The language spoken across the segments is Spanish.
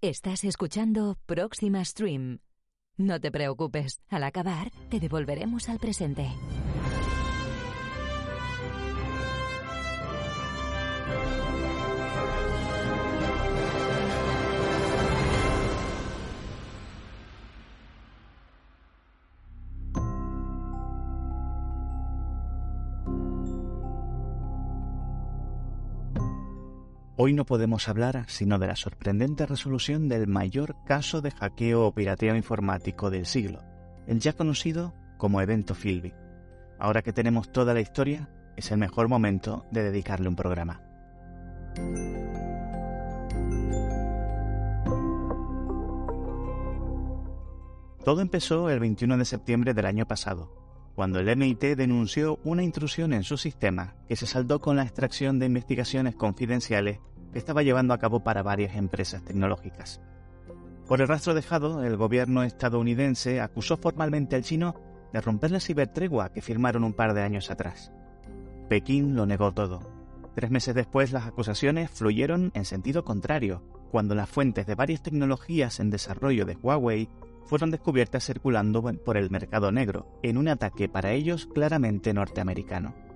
Estás escuchando Próxima Stream. No te preocupes, al acabar te devolveremos al presente. Hoy no podemos hablar sino de la sorprendente resolución del mayor caso de hackeo o pirateo informático del siglo, el ya conocido como evento Philby. Ahora que tenemos toda la historia, es el mejor momento de dedicarle un programa. Todo empezó el 21 de septiembre del año pasado, cuando el MIT denunció una intrusión en su sistema que se saldó con la extracción de investigaciones confidenciales que estaba llevando a cabo para varias empresas tecnológicas. Por el rastro dejado, el gobierno estadounidense acusó formalmente al chino de romper la cibertregua que firmaron un par de años atrás. Pekín lo negó todo. Tres meses después las acusaciones fluyeron en sentido contrario, cuando las fuentes de varias tecnologías en desarrollo de Huawei fueron descubiertas circulando por el mercado negro, en un ataque para ellos claramente norteamericano.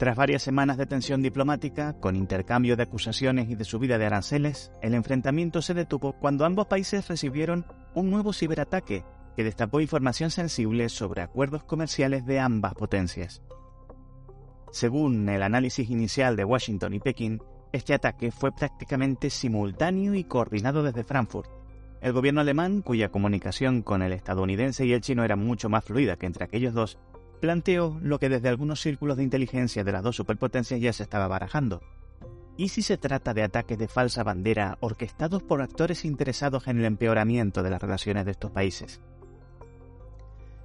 Tras varias semanas de tensión diplomática, con intercambio de acusaciones y de subida de aranceles, el enfrentamiento se detuvo cuando ambos países recibieron un nuevo ciberataque que destapó información sensible sobre acuerdos comerciales de ambas potencias. Según el análisis inicial de Washington y Pekín, este ataque fue prácticamente simultáneo y coordinado desde Frankfurt. El gobierno alemán, cuya comunicación con el estadounidense y el chino era mucho más fluida que entre aquellos dos, planteó lo que desde algunos círculos de inteligencia de las dos superpotencias ya se estaba barajando. ¿Y si se trata de ataques de falsa bandera orquestados por actores interesados en el empeoramiento de las relaciones de estos países?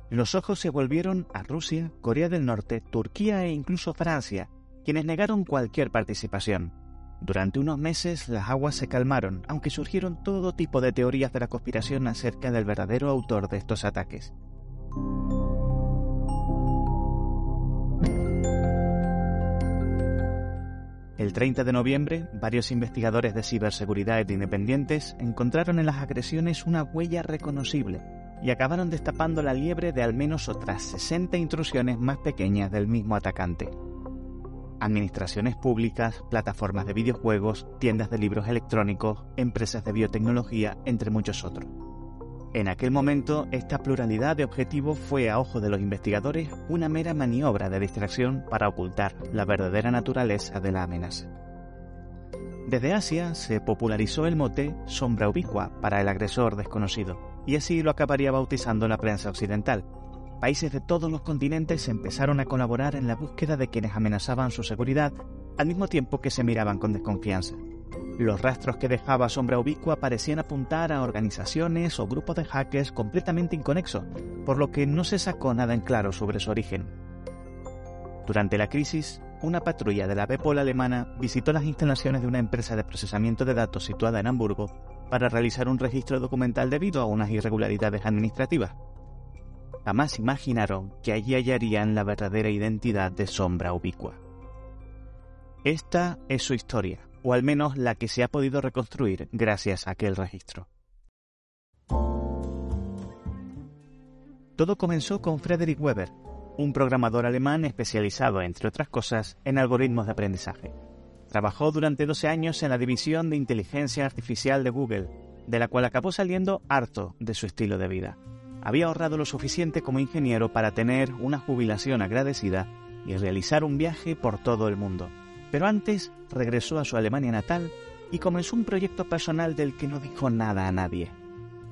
Los ojos se volvieron a Rusia, Corea del Norte, Turquía e incluso Francia, quienes negaron cualquier participación. Durante unos meses las aguas se calmaron, aunque surgieron todo tipo de teorías de la conspiración acerca del verdadero autor de estos ataques. El 30 de noviembre, varios investigadores de ciberseguridad independientes encontraron en las agresiones una huella reconocible y acabaron destapando la liebre de al menos otras 60 intrusiones más pequeñas del mismo atacante administraciones públicas, plataformas de videojuegos, tiendas de libros electrónicos, empresas de biotecnología, entre muchos otros. En aquel momento, esta pluralidad de objetivos fue a ojo de los investigadores una mera maniobra de distracción para ocultar la verdadera naturaleza de la amenaza. Desde Asia se popularizó el mote sombra ubicua para el agresor desconocido, y así lo acabaría bautizando la prensa occidental, países de todos los continentes empezaron a colaborar en la búsqueda de quienes amenazaban su seguridad, al mismo tiempo que se miraban con desconfianza. Los rastros que dejaba Sombra Ubicua parecían apuntar a organizaciones o grupos de hackers completamente inconexos, por lo que no se sacó nada en claro sobre su origen. Durante la crisis, una patrulla de la Bepol alemana visitó las instalaciones de una empresa de procesamiento de datos situada en Hamburgo para realizar un registro documental debido a unas irregularidades administrativas jamás imaginaron que allí hallarían la verdadera identidad de Sombra Ubicua. Esta es su historia, o al menos la que se ha podido reconstruir gracias a aquel registro. Todo comenzó con Frederick Weber, un programador alemán especializado, entre otras cosas, en algoritmos de aprendizaje. Trabajó durante 12 años en la división de inteligencia artificial de Google, de la cual acabó saliendo harto de su estilo de vida había ahorrado lo suficiente como ingeniero para tener una jubilación agradecida y realizar un viaje por todo el mundo. Pero antes regresó a su Alemania natal y comenzó un proyecto personal del que no dijo nada a nadie.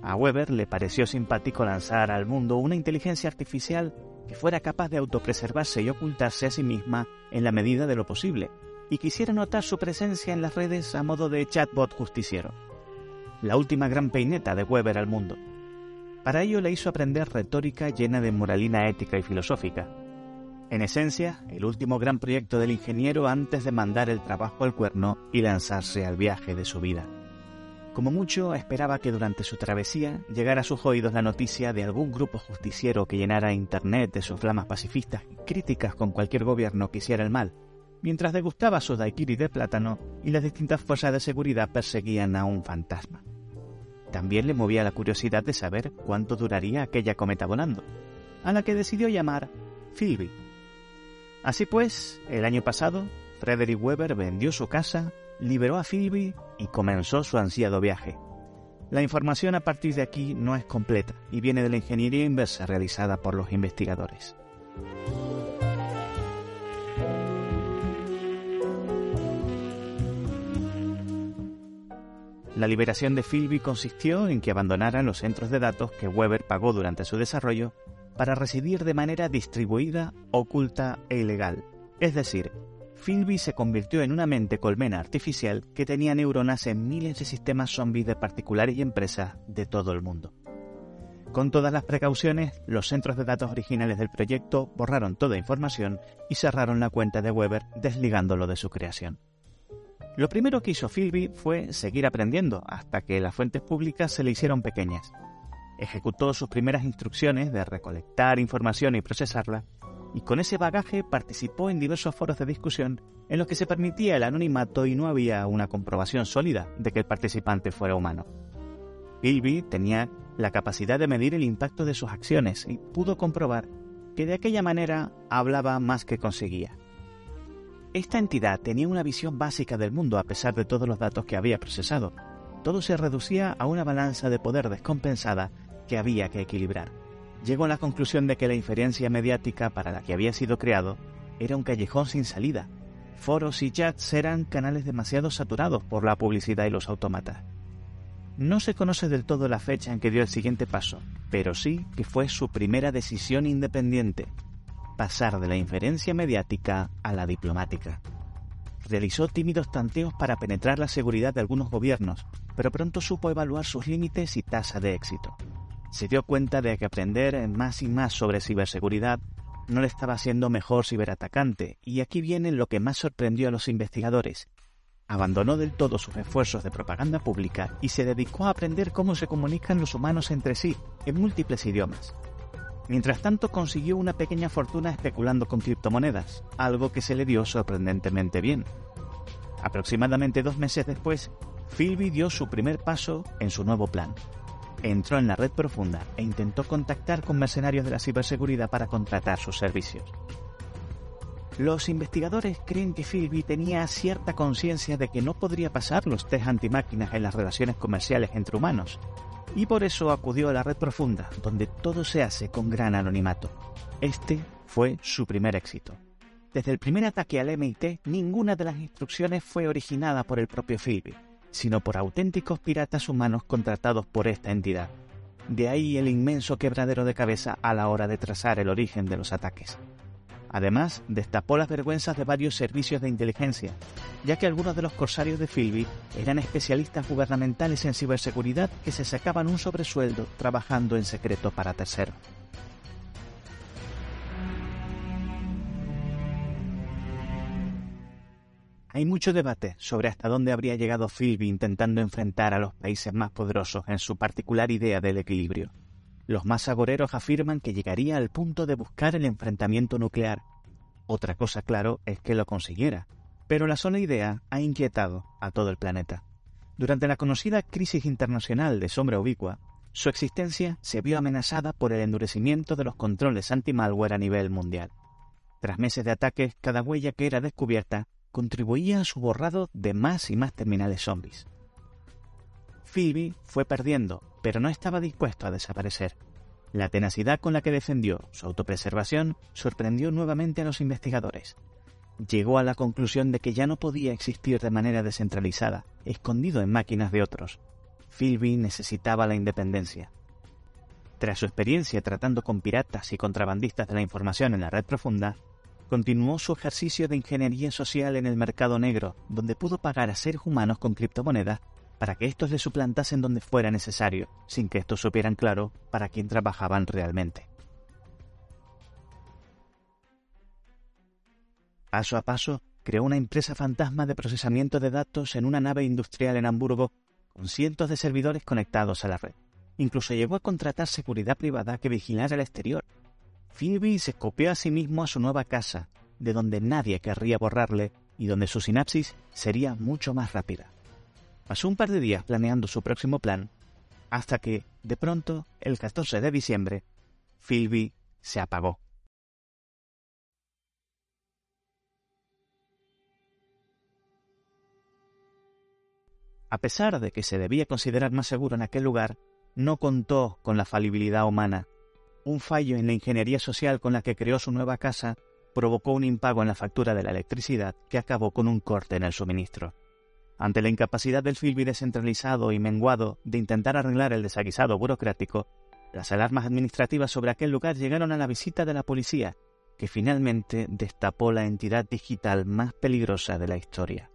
A Weber le pareció simpático lanzar al mundo una inteligencia artificial que fuera capaz de autopreservarse y ocultarse a sí misma en la medida de lo posible, y quisiera notar su presencia en las redes a modo de chatbot justiciero. La última gran peineta de Weber al mundo. Para ello le hizo aprender retórica llena de moralina ética y filosófica. En esencia, el último gran proyecto del ingeniero antes de mandar el trabajo al cuerno y lanzarse al viaje de su vida. Como mucho, esperaba que durante su travesía llegara a sus oídos la noticia de algún grupo justiciero que llenara Internet de sus flamas pacifistas y críticas con cualquier gobierno que hiciera el mal, mientras degustaba su daiquiri de plátano y las distintas fuerzas de seguridad perseguían a un fantasma. También le movía la curiosidad de saber cuánto duraría aquella cometa volando, a la que decidió llamar Philby. Así pues, el año pasado, Frederick Weber vendió su casa liberó a Philby y comenzó su ansiado viaje. La información a partir de aquí no es completa y viene de la ingeniería inversa realizada por los investigadores. La liberación de Philby consistió en que abandonaran los centros de datos que Weber pagó durante su desarrollo para residir de manera distribuida, oculta e ilegal, es decir, Philby se convirtió en una mente colmena artificial que tenía neuronas en miles de sistemas zombies de particulares y empresas de todo el mundo. Con todas las precauciones, los centros de datos originales del proyecto borraron toda información y cerraron la cuenta de Weber desligándolo de su creación. Lo primero que hizo Philby fue seguir aprendiendo hasta que las fuentes públicas se le hicieron pequeñas. Ejecutó sus primeras instrucciones de recolectar información y procesarla y con ese bagaje participó en diversos foros de discusión en los que se permitía el anonimato y no había una comprobación sólida de que el participante fuera humano. Bilby tenía la capacidad de medir el impacto de sus acciones y pudo comprobar que de aquella manera hablaba más que conseguía. Esta entidad tenía una visión básica del mundo a pesar de todos los datos que había procesado. Todo se reducía a una balanza de poder descompensada que había que equilibrar llegó a la conclusión de que la inferencia mediática para la que había sido creado era un callejón sin salida. Foros y chats eran canales demasiado saturados por la publicidad y los autómatas. No se conoce del todo la fecha en que dio el siguiente paso, pero sí que fue su primera decisión independiente, pasar de la inferencia mediática a la diplomática. Realizó tímidos tanteos para penetrar la seguridad de algunos gobiernos, pero pronto supo evaluar sus límites y tasa de éxito se dio cuenta de que aprender más y más sobre ciberseguridad no le estaba haciendo mejor ciberatacante, y aquí viene lo que más sorprendió a los investigadores. Abandonó del todo sus esfuerzos de propaganda pública y se dedicó a aprender cómo se comunican los humanos entre sí, en múltiples idiomas. Mientras tanto consiguió una pequeña fortuna especulando con criptomonedas, algo que se le dio sorprendentemente bien. Aproximadamente dos meses después, Philby dio su primer paso en su nuevo plan, entró en la red profunda e intentó contactar con mercenarios de la ciberseguridad para contratar sus servicios. Los investigadores creen que Philby tenía cierta conciencia de que no podría pasar los test antimáquinas en las relaciones comerciales entre humanos, y por eso acudió a la red profunda, donde todo se hace con gran anonimato. Este fue su primer éxito. Desde el primer ataque al MIT, ninguna de las instrucciones fue originada por el propio Philby sino por auténticos piratas humanos contratados por esta entidad. De ahí el inmenso quebradero de cabeza a la hora de trazar el origen de los ataques. Además, destapó las vergüenzas de varios servicios de inteligencia, ya que algunos de los corsarios de Philby eran especialistas gubernamentales en ciberseguridad que se sacaban un sobresueldo trabajando en secreto para terceros. Hay mucho debate sobre hasta dónde habría llegado Philby intentando enfrentar a los países más poderosos en su particular idea del equilibrio. Los más agoreros afirman que llegaría al punto de buscar el enfrentamiento nuclear. Otra cosa, claro, es que lo consiguiera, pero la sola idea ha inquietado a todo el planeta. Durante la conocida crisis internacional de sombra ubicua, su existencia se vio amenazada por el endurecimiento de los controles anti-malware a nivel mundial. Tras meses de ataques, cada huella que era descubierta contribuía a su borrado de más y más terminales zombies. Phoebe fue perdiendo, pero no estaba dispuesto a desaparecer. La tenacidad con la que defendió su autopreservación sorprendió nuevamente a los investigadores. Llegó a la conclusión de que ya no podía existir de manera descentralizada, escondido en máquinas de otros. Philby necesitaba la independencia. Tras su experiencia tratando con piratas y contrabandistas de la información en la red profunda, continuó su ejercicio de ingeniería social en el mercado negro, donde pudo pagar a seres humanos con criptomonedas para que estos le suplantasen donde fuera necesario, sin que estos supieran claro para quién trabajaban realmente. Paso a paso, creó una empresa fantasma de procesamiento de datos en una nave industrial en Hamburgo con cientos de servidores conectados a la red. Incluso llegó a contratar seguridad privada que vigilara el exterior. Philby se copió a sí mismo a su nueva casa, de donde nadie querría borrarle y donde su sinapsis sería mucho más rápida. Pasó un par de días planeando su próximo plan, hasta que, de pronto, el 14 de diciembre, Philby se apagó. A pesar de que se debía considerar más seguro en aquel lugar, no contó con la falibilidad humana. Un fallo en la ingeniería social con la que creó su nueva casa provocó un impago en la factura de la electricidad que acabó con un corte en el suministro. Ante la incapacidad del Filby descentralizado y menguado de intentar arreglar el desaguisado burocrático, las alarmas administrativas sobre aquel lugar llegaron a la visita de la policía, que finalmente destapó la entidad digital más peligrosa de la historia.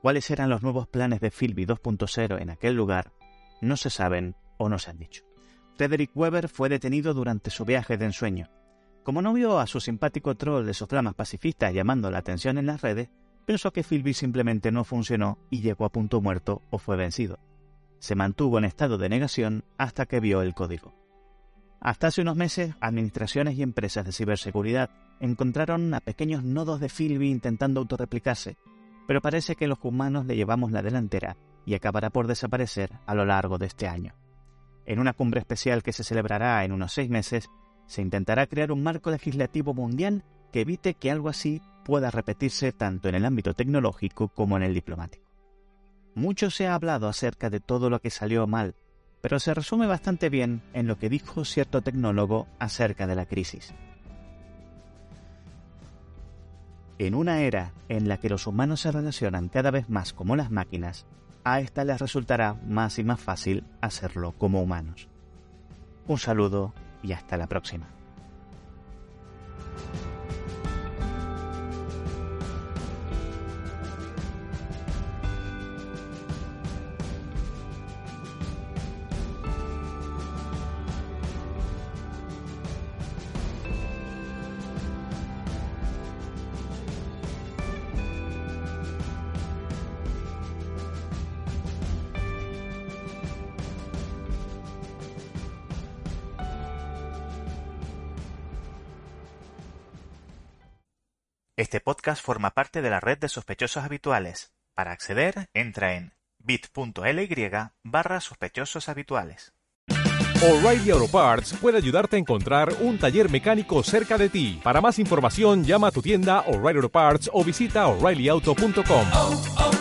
Cuáles eran los nuevos planes de Philby 2.0 en aquel lugar no se saben o no se han dicho. Frederick Weber fue detenido durante su viaje de ensueño. Como no vio a su simpático troll de soflamas pacifistas llamando la atención en las redes, pensó que Philby simplemente no funcionó y llegó a punto muerto o fue vencido. Se mantuvo en estado de negación hasta que vio el código. Hasta hace unos meses, administraciones y empresas de ciberseguridad encontraron a pequeños nodos de Philby intentando autorreplicarse, pero parece que los humanos le llevamos la delantera y acabará por desaparecer a lo largo de este año. En una cumbre especial que se celebrará en unos seis meses, se intentará crear un marco legislativo mundial que evite que algo así pueda repetirse tanto en el ámbito tecnológico como en el diplomático. Mucho se ha hablado acerca de todo lo que salió mal, pero se resume bastante bien en lo que dijo cierto tecnólogo acerca de la crisis. En una era en la que los humanos se relacionan cada vez más como las máquinas, a esta les resultará más y más fácil hacerlo como humanos. Un saludo y hasta la próxima. Este podcast forma parte de la red de sospechosos habituales. Para acceder, entra en bit.ly barra sospechosos habituales. O'Reilly Auto Parts puede ayudarte a encontrar un taller mecánico cerca de ti. Para más información, llama a tu tienda O'Reilly Auto Parts o visita oreillyauto.com.